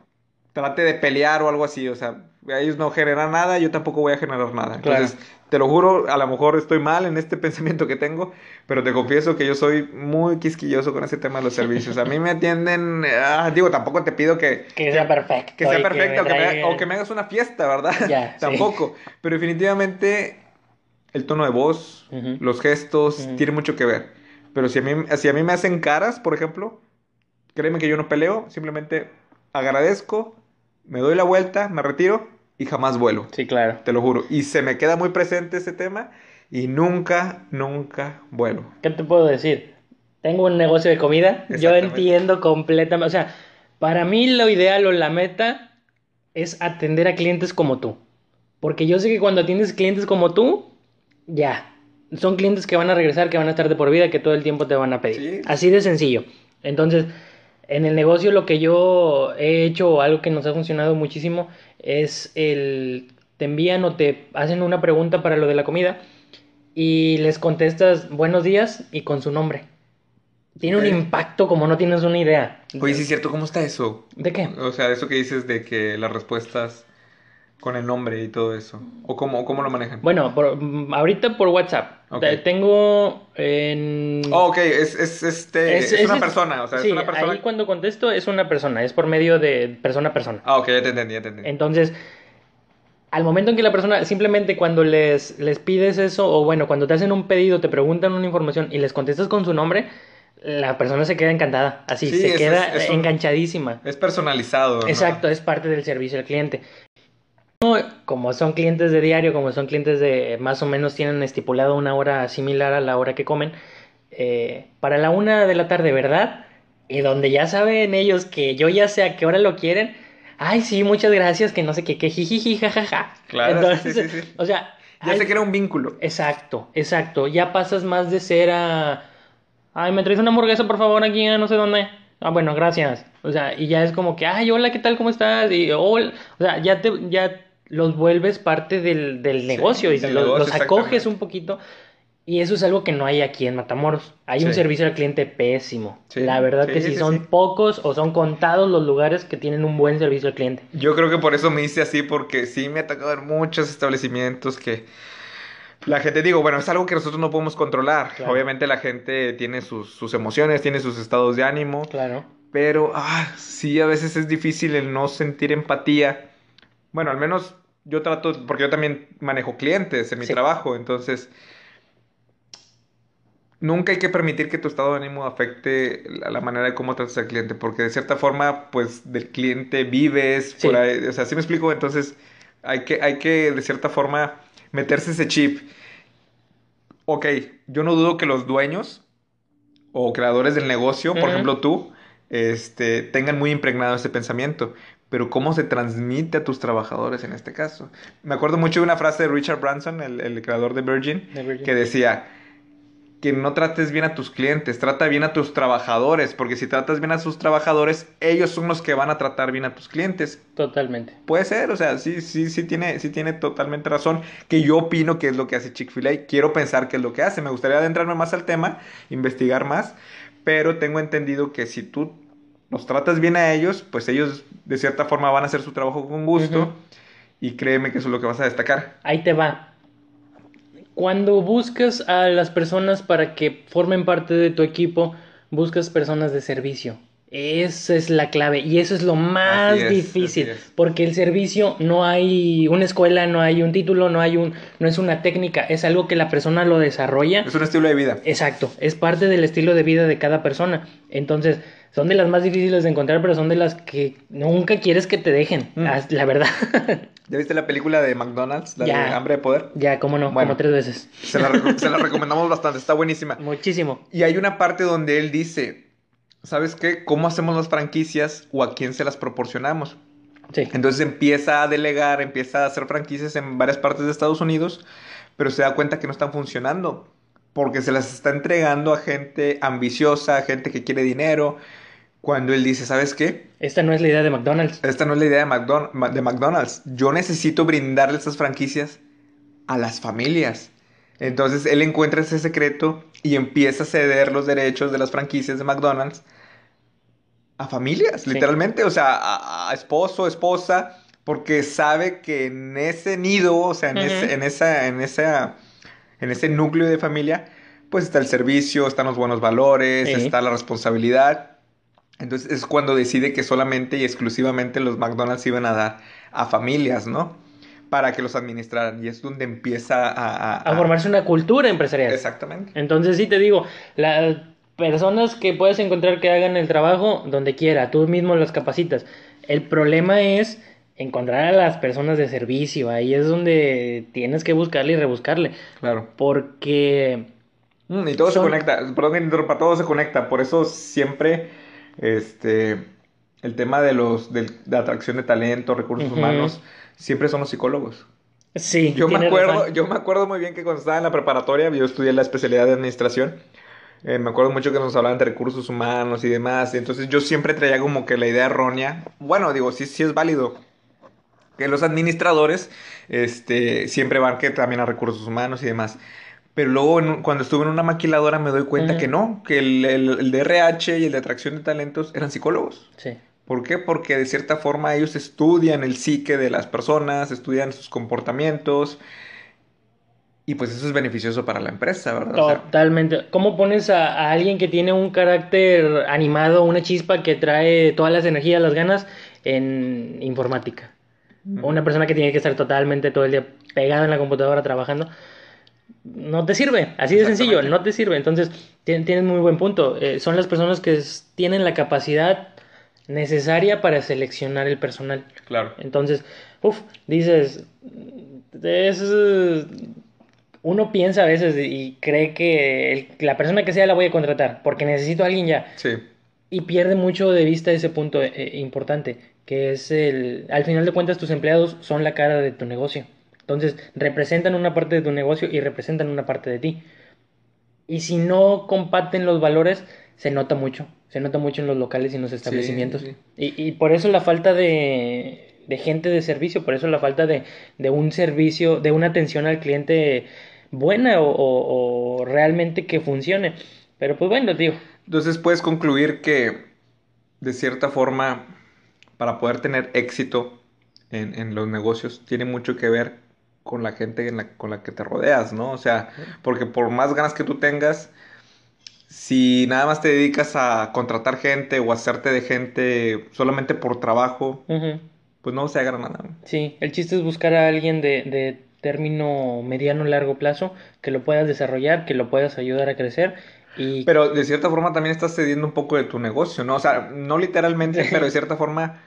Speaker 1: trate de pelear o algo así. O sea, ellos no generan nada, yo tampoco voy a generar nada. Entonces, te lo juro, a lo mejor estoy mal en este pensamiento que tengo, pero te confieso que yo soy muy quisquilloso con ese tema de los servicios. A mí me atienden, ah, digo, tampoco te pido que,
Speaker 2: Que sea perfecto.
Speaker 1: que sea
Speaker 2: y
Speaker 1: perfecta o, que me, o que me hagas una fiesta, ¿verdad?
Speaker 2: Ya, sí.
Speaker 1: Tampoco. Pero definitivamente el tono de voz, los gestos,
Speaker 2: Ujú.
Speaker 1: tiene mucho que ver. Pero si a, mí, si a mí me hacen caras, por ejemplo, créeme que yo no peleo, simplemente agradezco, me doy la vuelta, me retiro y jamás vuelo.
Speaker 2: Sí, claro.
Speaker 1: Te lo juro. Y se me queda muy presente ese tema y nunca, nunca vuelo.
Speaker 2: ¿Qué te puedo decir? Tengo un negocio de comida. Yo entiendo completamente. O sea, para mí lo ideal o la meta es atender a clientes como tú. Porque yo sé que cuando atiendes clientes como tú, ya. Son clientes que van a regresar, que van a estar de por vida, que todo el tiempo te van a pedir.
Speaker 1: Sí.
Speaker 2: Así de sencillo. Entonces, en el negocio lo que yo he hecho o algo que nos ha funcionado muchísimo es el te envían o te hacen una pregunta para lo de la comida y les contestas buenos días y con su nombre. Tiene un impacto como no tienes una idea.
Speaker 1: Oye, sí es cierto, ¿cómo está eso?
Speaker 2: ¿De qué?
Speaker 1: O sea, eso que dices de que las respuestas con el nombre y todo eso. ¿O cómo, cómo lo manejan?
Speaker 2: Bueno, por- mm, ahorita por WhatsApp.
Speaker 1: Ok.
Speaker 2: Te- Tengo en...
Speaker 1: Oh, ok, es, es, este, es, una
Speaker 2: es-
Speaker 1: persona, o sea,
Speaker 2: sí,
Speaker 1: es una persona.
Speaker 2: ahí cuando contesto es una persona, es por medio de persona a persona.
Speaker 1: Ah, ok, ya te entendí, ya te entendí.
Speaker 2: Entonces, al momento en que la persona, simplemente cuando les, les pides eso, o bueno, cuando te hacen un pedido, te preguntan una información y les contestas con su nombre, la persona se queda encantada, así,
Speaker 1: Sí,
Speaker 2: se
Speaker 1: es-
Speaker 2: queda
Speaker 1: es- es un-
Speaker 2: enganchadísima.
Speaker 1: Es personalizado, ¿no?
Speaker 2: Exacto, es parte del servicio al cliente. Como son clientes de diario, como son clientes de más o menos tienen estipulado una hora similar a la hora que comen, eh, para la una de la tarde, ¿verdad? Y donde ya saben ellos que yo ya sé a qué hora lo quieren, ay, sí, muchas gracias, que no sé qué, que jijiji, jajaja.
Speaker 1: Claro,
Speaker 2: Entonces,
Speaker 1: sí, sí, sí.
Speaker 2: o sea,
Speaker 1: Ya se crea un vínculo.
Speaker 2: Exacto, exacto. Ya pasas más de ser a. Ay, me traes una hamburguesa, por favor, aquí, no sé dónde. Ah, bueno, gracias. O sea, y ya es como que, ay, hola, ¿qué tal? ¿Cómo estás? Y, hola. O sea, ya te, ya los vuelves parte del, del negocio y
Speaker 1: del
Speaker 2: los,
Speaker 1: negocio,
Speaker 2: los acoges un poquito. Y eso es algo que no hay aquí en Matamoros. Hay un
Speaker 1: Sí.
Speaker 2: servicio al cliente pésimo.
Speaker 1: Sí,
Speaker 2: La verdad que
Speaker 1: sí,
Speaker 2: sí,
Speaker 1: sí,
Speaker 2: son
Speaker 1: sí.
Speaker 2: pocos o son contados los lugares que tienen un buen servicio al cliente.
Speaker 1: Yo creo que por eso me hice así, porque sí me ha tocado ver muchos establecimientos que la gente, digo, bueno, es algo que nosotros no podemos controlar.
Speaker 2: Claro.
Speaker 1: Obviamente la gente tiene sus, sus emociones, tiene sus estados de ánimo,
Speaker 2: Claro.
Speaker 1: pero ah, sí, a veces es difícil el no sentir empatía. Bueno, al menos yo trato, porque yo también manejo clientes en mi
Speaker 2: Sí.
Speaker 1: trabajo, entonces nunca hay que permitir que tu estado de ánimo afecte la, la manera de cómo tratas al cliente, porque de cierta forma, pues del cliente vives,
Speaker 2: Sí.
Speaker 1: por ahí, o sea, ¿sí me explico? Entonces hay que, hay que de cierta forma meterse ese chip. Ok, yo no dudo que los dueños o creadores del negocio, por ejemplo tú, este, tengan muy impregnado ese pensamiento. Pero ¿cómo se transmite a tus trabajadores en este caso? Me acuerdo mucho de una frase de Richard Branson, el, el creador de Virgin, que decía que no trates bien a tus clientes, trata bien a tus trabajadores, porque si tratas bien a sus trabajadores, ellos son los que van a tratar bien a tus clientes.
Speaker 2: Totalmente.
Speaker 1: Puede ser, o sea, sí, sí, sí tiene, sí tiene totalmente razón. Que yo opino que es lo que hace Chick-fil-A. Quiero pensar que es lo que hace. Me gustaría adentrarme más al tema, investigar más. Pero tengo entendido que si tú los tratas bien a ellos, pues ellos de cierta forma van a hacer su trabajo con gusto. Y créeme que eso es lo que vas a destacar.
Speaker 2: Ahí te va. Cuando buscas a las personas para que formen parte de tu equipo, buscas personas de servicio. Esa es la clave y eso es lo más
Speaker 1: es,
Speaker 2: difícil, porque el servicio no hay una escuela, no hay un título, no hay un no es una técnica, es algo que la persona lo desarrolla.
Speaker 1: Es un estilo de vida.
Speaker 2: Exacto, es parte del estilo de vida de cada persona. Entonces, son de las más difíciles de encontrar, pero son de las que nunca quieres que te dejen,
Speaker 1: Mm.
Speaker 2: la verdad.
Speaker 1: ¿Ya viste la película de McDonald's, la
Speaker 2: Ya.
Speaker 1: de Hambre de Poder?
Speaker 2: ya, cómo no,
Speaker 1: Bueno.
Speaker 2: como tres veces.
Speaker 1: Se la, se la recomendamos bastante, está buenísima.
Speaker 2: Muchísimo.
Speaker 1: Y hay una parte donde él dice, ¿sabes qué? ¿Cómo hacemos las franquicias o a quién se las proporcionamos?
Speaker 2: Sí.
Speaker 1: Entonces empieza a delegar, empieza a hacer franquicias en varias partes de Estados Unidos, pero se da cuenta que no están funcionando, porque se las está entregando a gente ambiciosa, a gente que quiere dinero, cuando él dice, ¿sabes qué?
Speaker 2: Esta no es la idea de McDonald's.
Speaker 1: Esta no es la idea de, McDonald's. Yo necesito brindarle estas franquicias a las familias. Entonces él encuentra ese secreto y empieza a ceder los derechos de las franquicias de McDonald's a familias,
Speaker 2: Sí.
Speaker 1: literalmente, o sea, a, a esposo, esposa, porque sabe que en ese nido, o sea, en, ese, en, esa, en, esa, en ese núcleo de familia, pues está el servicio, están los buenos valores,
Speaker 2: Sí.
Speaker 1: está la responsabilidad. Entonces es cuando decide que solamente y exclusivamente los McDonald's iban a dar a familias, ¿no? Para que los administraran. Y es donde empieza a... a-
Speaker 2: A formarse una cultura empresarial.
Speaker 1: Exactamente.
Speaker 2: Entonces, sí te digo, las personas que puedes encontrar que hagan el trabajo donde quiera, tú mismo las capacitas. El problema es encontrar a las personas de servicio. Ahí es donde tienes que buscarle y rebuscarle.
Speaker 1: Claro.
Speaker 2: Porque
Speaker 1: Mm, y todo
Speaker 2: Son-
Speaker 1: se conecta. Perdón todo se conecta. Por eso siempre, este, el tema de los, del- de atracción de talento, recursos humanos, siempre son los psicólogos.
Speaker 2: sí,
Speaker 1: Yo me acuerdo,
Speaker 2: razón.
Speaker 1: yo me acuerdo muy bien que cuando estaba en la preparatoria, yo estudié la especialidad de administración. eh, me acuerdo mucho que nos hablaban de recursos humanos y demás. entonces yo siempre traía como que la idea errónea. Bueno, digo, sí, sí es válido. que los administradores este, siempre van que también a recursos humanos y demás. Pero luego cuando estuve en una maquiladora me doy cuenta que no, que el, el, de RH y el de atracción de talentos eran psicólogos.
Speaker 2: Sí.
Speaker 1: ¿Por qué? Porque de cierta forma ellos estudian el psique de las personas, estudian sus comportamientos. Y pues eso es beneficioso para la empresa, ¿verdad?
Speaker 2: Totalmente. ¿Cómo pones a, alguien que tiene un carácter animado, una chispa que trae todas las energías, las ganas en informática? O una persona que tiene que estar totalmente todo el día pegada en la computadora trabajando no te sirve, así de sencillo, no te sirve. Entonces, tienes muy buen punto. Eh, son las personas que tienen la capacidad necesaria para seleccionar el personal.
Speaker 1: Claro.
Speaker 2: Entonces, uff, dices, es, uno piensa a veces y cree que la persona que sea la voy a contratar porque necesito a alguien ya.
Speaker 1: Sí.
Speaker 2: Y pierde mucho de vista ese punto eh, importante, que es el, al final de cuentas tus empleados son la cara de tu negocio. Entonces, representan una parte de tu negocio y representan una parte de ti. Y si no comparten los valores, se nota mucho. Se nota mucho en los locales y en los establecimientos. Y, y, por eso la falta de, de, gente de servicio, por eso la falta de, de, un servicio, de una atención al cliente buena o, o, realmente que funcione. Pero pues bueno, tío.
Speaker 1: Entonces puedes concluir que, de cierta forma, para poder tener éxito en, en los negocios, tiene mucho que ver con la gente con la que te rodeas, ¿no? O sea, porque por más ganas que tú tengas, si nada más te dedicas a contratar gente o hacerte de gente solamente por trabajo, pues no se haga nada.
Speaker 2: Sí, el chiste es buscar a alguien de, de término mediano largo plazo que lo puedas desarrollar, que lo puedas ayudar a crecer y...
Speaker 1: Pero de cierta forma también estás cediendo un poco de tu negocio, ¿no? O sea, no literalmente, pero de cierta forma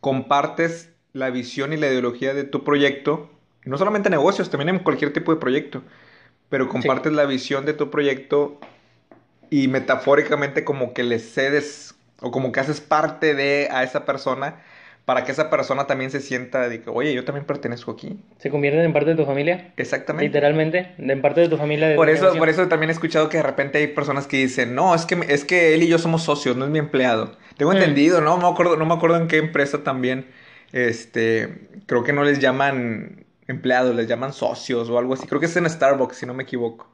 Speaker 1: compartes la visión y la ideología de tu proyecto no solamente negocios, también en cualquier tipo de proyecto, pero compartes la visión de tu proyecto y metafóricamente como que le cedes o como que haces parte de a esa persona para que esa persona también se sienta de que, oye, yo también pertenezco aquí.
Speaker 2: ¿Se convierten en parte de tu familia?
Speaker 1: Exactamente.
Speaker 2: Literalmente, en parte de tu familia.
Speaker 1: por, eso, por eso también he escuchado que de repente hay personas que dicen, no, es que, es que él y yo somos socios, no es mi empleado. Tengo mm. entendido, ¿no? Me acuerdo, no me acuerdo en qué empresa también, este, creo que no les llaman empleados, les llaman socios o algo así. Creo que es en Starbucks, si no me equivoco.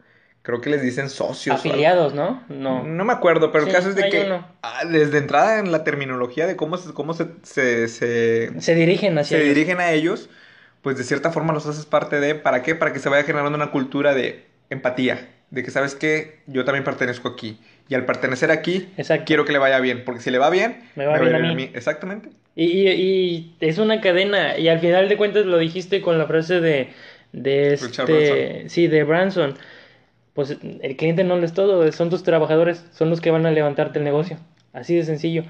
Speaker 1: Creo que les dicen socios.
Speaker 2: Afiliados, ¿no? No.
Speaker 1: No me acuerdo, pero el caso es de que ah, desde entrada en la terminología de cómo se, cómo se, se,
Speaker 2: se, dirigen
Speaker 1: hacia Se dirigen a ellos, pues de cierta forma los haces parte de, ¿para qué? Para que se vaya generando una cultura de empatía, de que sabes que yo también pertenezco aquí. Y al pertenecer aquí, quiero que le vaya bien, porque si le va bien,
Speaker 2: me va, bien, a, mí.
Speaker 1: Exactamente.
Speaker 2: Y, y, es una cadena, y al final de cuentas lo dijiste con la frase de, de este, sí, de Branson. Pues el cliente no lo es todo, son tus trabajadores, son los que van a levantarte el negocio. Así de sencillo.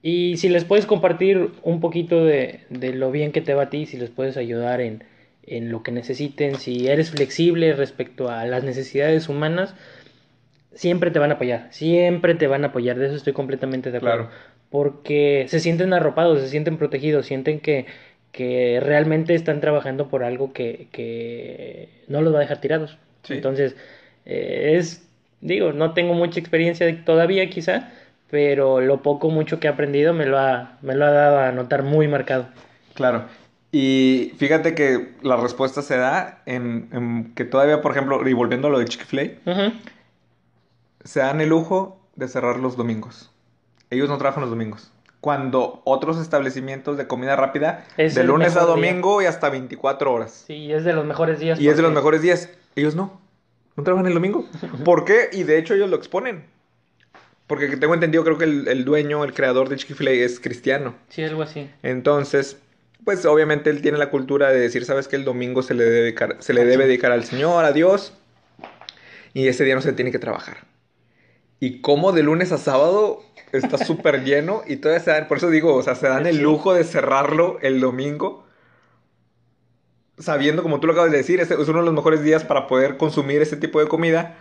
Speaker 2: Y si les puedes compartir un poquito de, de lo bien que te va a ti, si les puedes ayudar en, en lo que necesiten, si eres flexible respecto a las necesidades humanas, siempre te van a apoyar, siempre te van a apoyar, de eso estoy completamente de acuerdo. Porque se sienten arropados, se sienten protegidos, sienten que, que realmente están trabajando por algo que, que no los va a dejar tirados. Entonces, eh, es, digo, no tengo mucha experiencia todavía quizá, pero lo poco, mucho que he aprendido me lo ha, me lo ha dado a notar muy marcado.
Speaker 1: Claro. Y fíjate que la respuesta se da en, que todavía, por ejemplo, y volviendo a lo de Chick-fil-A, se dan el lujo de cerrar los domingos. Ellos no trabajan los domingos. Cuando otros establecimientos de comida rápida, de lunes a domingo y hasta 24 horas.
Speaker 2: Sí, es de los mejores días.
Speaker 1: Y es de los mejores días. Ellos no. No trabajan el domingo. ¿Por qué? Y de hecho ellos lo exponen. Porque tengo entendido, creo que el, dueño, el creador de Chick-fil-A es cristiano.
Speaker 2: Sí, algo así.
Speaker 1: Entonces, pues obviamente él tiene la cultura de decir, sabes que el domingo se le debe dedicar, se le debe dedicar al Señor, a Dios, y ese día no se tiene que trabajar. Y como de lunes a sábado está súper lleno y todavía se dan, por eso digo, o sea, se dan el lujo de cerrarlo el domingo. Sabiendo, como tú lo acabas de decir, es uno de los mejores días para poder consumir ese tipo de comida.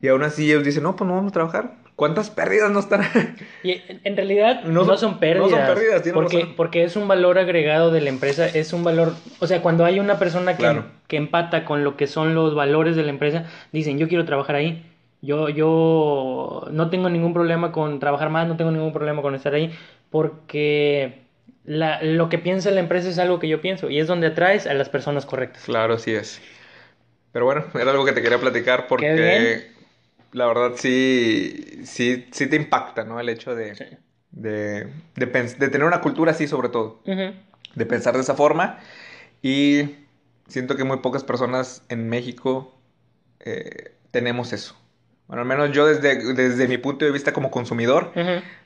Speaker 1: Y aún así ellos dicen, no, pues no vamos a trabajar. ¿Cuántas pérdidas no están?
Speaker 2: y en realidad no, son, pérdidas. No son pérdidas, porque, porque es un valor agregado de la empresa, es un valor, o sea, cuando hay una persona que, que empata con lo que son los valores de la empresa, dicen, yo quiero trabajar ahí. Yo, yo no tengo ningún problema con trabajar más, no tengo ningún problema con estar ahí, porque la, lo que piensa la empresa es algo que yo pienso y es donde atraes a las personas correctas.
Speaker 1: Claro, así es. Pero bueno, era algo que te quería platicar porque la verdad sí, sí, sí te impacta, ¿no? El hecho de,
Speaker 2: Sí.
Speaker 1: de, de, tener una cultura así sobre todo, de pensar de esa forma y siento que muy pocas personas en México eh, tenemos eso. Bueno, al menos yo desde, desde mi punto de vista como consumidor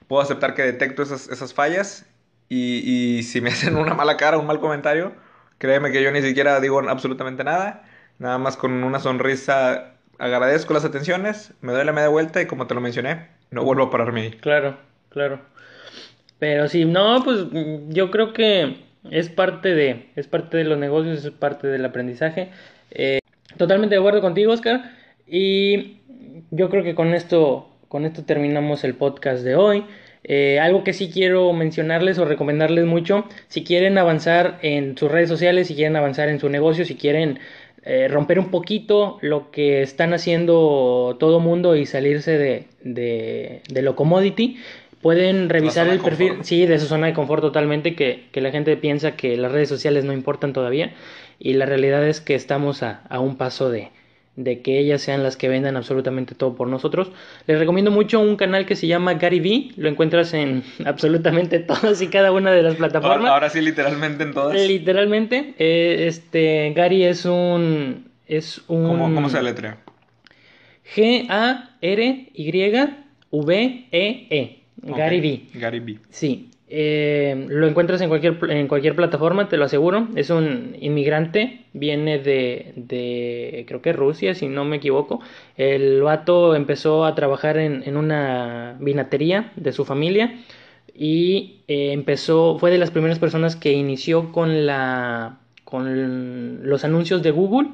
Speaker 1: puedo aceptar que detecto esas, esas fallas y, si me hacen una mala cara, un mal comentario, créeme que yo ni siquiera digo absolutamente nada, nada más con una sonrisa agradezco las atenciones, me doy la media vuelta y como te lo mencioné, no vuelvo a pararme ahí.
Speaker 2: Claro, claro. Pero sí, no, pues mm, yo creo que es parte de, es parte de los negocios, es parte del aprendizaje. Eh, totalmente de acuerdo contigo, Oscar. Y yo creo que con esto, con esto terminamos el podcast de hoy. Eh, algo que sí quiero mencionarles o recomendarles mucho, si quieren avanzar en sus redes sociales, si quieren avanzar en su negocio, si quieren eh, romper un poquito lo que están haciendo todo mundo y salirse de, de, de lo commodity, pueden revisar el perfil,
Speaker 1: confort.
Speaker 2: sí, de su zona de confort totalmente, que, que la gente piensa que las redes sociales no importan todavía y la realidad es que estamos a, a un paso de, de que ellas sean las que vendan absolutamente todo por nosotros. Les recomiendo mucho un canal que se llama Gary Vee, lo encuentras en absolutamente todas y cada una de las plataformas.
Speaker 1: Ahora, ahora sí, literalmente en todas.
Speaker 2: Literalmente, eh, este Gary es un es un
Speaker 1: ¿Cómo, cómo se letrea?
Speaker 2: G A R Y V E E. Gary Vee.
Speaker 1: Gary B.
Speaker 2: Sí, eh, lo encuentras en cualquier, en cualquier plataforma, te lo aseguro. Es un inmigrante, viene de, de, creo que Rusia, si no me equivoco. El vato empezó a trabajar en, en una vinatería de su familia y eh, empezó, fue de las primeras personas que inició con, la, con los anuncios de Google.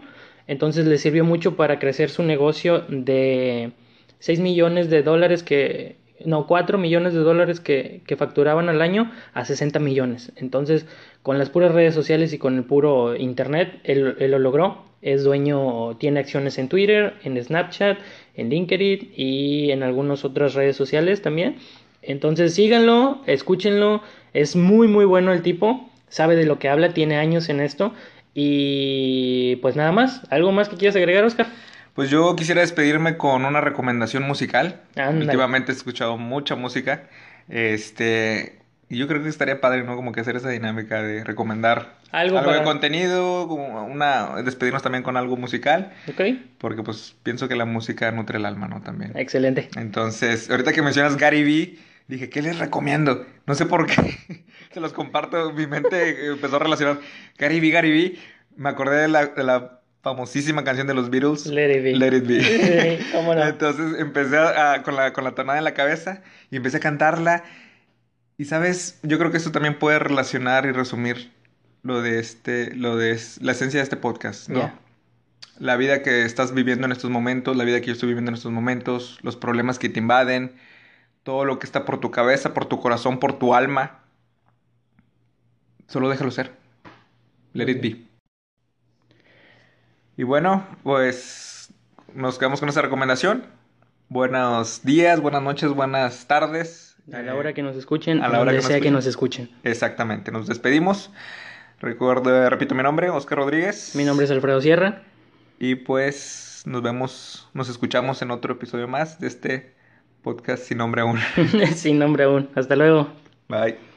Speaker 2: Entonces le sirvió mucho para crecer su negocio de 6 millones de dólares que no, 4 millones de dólares que, que facturaban al año a 60 millones. Entonces, con las puras redes sociales y con el puro internet, él, él lo logró. Es dueño, tiene acciones en Twitter, en Snapchat, en LinkedIn y en algunas otras redes sociales también. Entonces, síganlo, escúchenlo. Es muy, muy bueno el tipo. Sabe de lo que habla, tiene años en esto. Y pues nada más. ¿Algo más que quieras agregar, Oscar?
Speaker 1: Pues yo quisiera despedirme con una recomendación musical.
Speaker 2: Ándale.
Speaker 1: Últimamente he escuchado mucha música. Este, y yo creo que estaría padre, ¿no? Como que hacer esa dinámica de recomendar
Speaker 2: Algo
Speaker 1: de
Speaker 2: para-
Speaker 1: contenido, como una despedirnos también con algo musical,
Speaker 2: ¿Ok?
Speaker 1: porque pues pienso que la música nutre el alma, ¿no? También.
Speaker 2: Excelente.
Speaker 1: Entonces, ahorita que mencionas Gary Vee, dije, ¿qué les recomiendo? No sé por qué. Se los comparto. Mi mente empezó a relacionar Gary Vee, Gary Vee. Me acordé de la, de la famosísima canción de los Beatles.
Speaker 2: Let it be.
Speaker 1: Let it be.
Speaker 2: Sí, ¿cómo no?
Speaker 1: Entonces empecé a- a- con, la, con la tonada en la cabeza y empecé a cantarla. Y sabes, yo creo que esto también puede relacionar y resumir lo de este, lo de la esencia de este podcast, ¿no? La vida que estás viviendo en estos momentos, la vida que yo estoy viviendo en estos momentos, los problemas que te invaden, todo lo que está por tu cabeza, por tu corazón, por tu alma. Solo déjalo ser. Let it be. Y bueno, pues nos quedamos con esa recomendación. Buenos días, buenas noches, buenas tardes.
Speaker 2: A la hora que nos escuchen,
Speaker 1: a la hora que nos
Speaker 2: sea que
Speaker 1: escuchen.
Speaker 2: nos escuchen.
Speaker 1: Exactamente, nos despedimos. Recuerdo, repito mi nombre, Oscar Rodríguez.
Speaker 2: Mi nombre es Alfredo Sierra.
Speaker 1: Y pues nos vemos, nos escuchamos en otro episodio más de este podcast sin nombre aún.
Speaker 2: Sin nombre aún. Hasta luego.
Speaker 1: Bye.